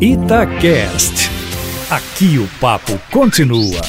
Itacast. Aqui o papo continua.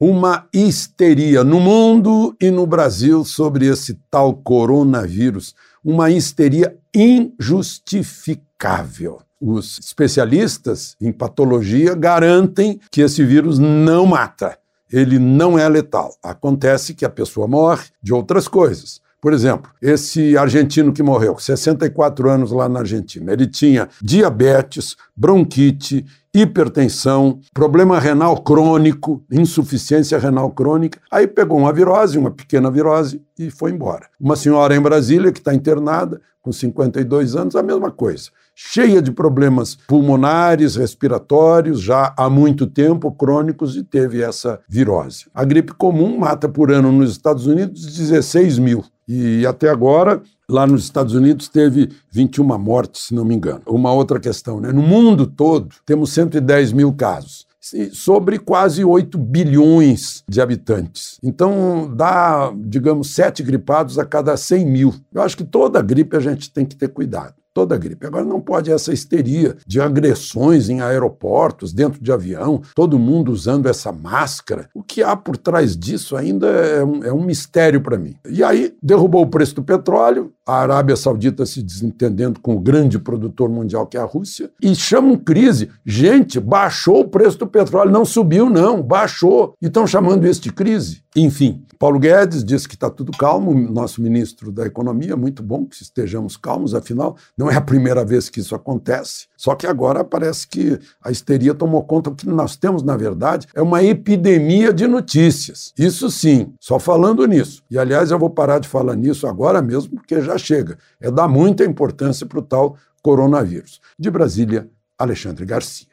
Uma histeria no mundo e no Brasil sobre esse tal coronavírus. Uma histeria injustificável. Os especialistas em patologia garantem que esse vírus não mata. Ele não é letal. Acontece que a pessoa morre de outras coisas por exemplo, esse argentino que morreu, 64 anos lá na Argentina, ele tinha diabetes, bronquite, hipertensão, problema renal crônico, insuficiência renal crônica. Aí pegou uma virose, uma pequena virose, e foi embora. Uma senhora em Brasília que está internada, com 52 anos, a mesma coisa. Cheia de problemas pulmonares, respiratórios, já há muito tempo, crônicos, e teve essa virose. A gripe comum mata por ano nos Estados Unidos 16 mil. E até agora, lá nos Estados Unidos, teve 21 mortes, se não me engano. Uma outra questão, né? No mundo todo, temos 110 mil casos sobre quase 8 bilhões de habitantes. Então, dá, digamos, sete gripados a cada 100 mil. Eu acho que toda gripe a gente tem que ter cuidado toda a gripe. Agora não pode essa histeria de agressões em aeroportos, dentro de avião, todo mundo usando essa máscara. O que há por trás disso ainda é um, é um mistério para mim. E aí derrubou o preço do petróleo, a Arábia Saudita se desentendendo com o grande produtor mundial que é a Rússia, e chamam crise. Gente, baixou o preço do petróleo, não subiu não, baixou. E estão chamando isso de crise. Enfim, Paulo Guedes disse que está tudo calmo, nosso ministro da Economia, muito bom que estejamos calmos, afinal, não é a primeira vez que isso acontece. Só que agora parece que a histeria tomou conta. O que nós temos, na verdade, é uma epidemia de notícias. Isso sim, só falando nisso. E, aliás, eu vou parar de falar nisso agora mesmo, porque já chega. É dar muita importância para o tal coronavírus. De Brasília, Alexandre Garcia.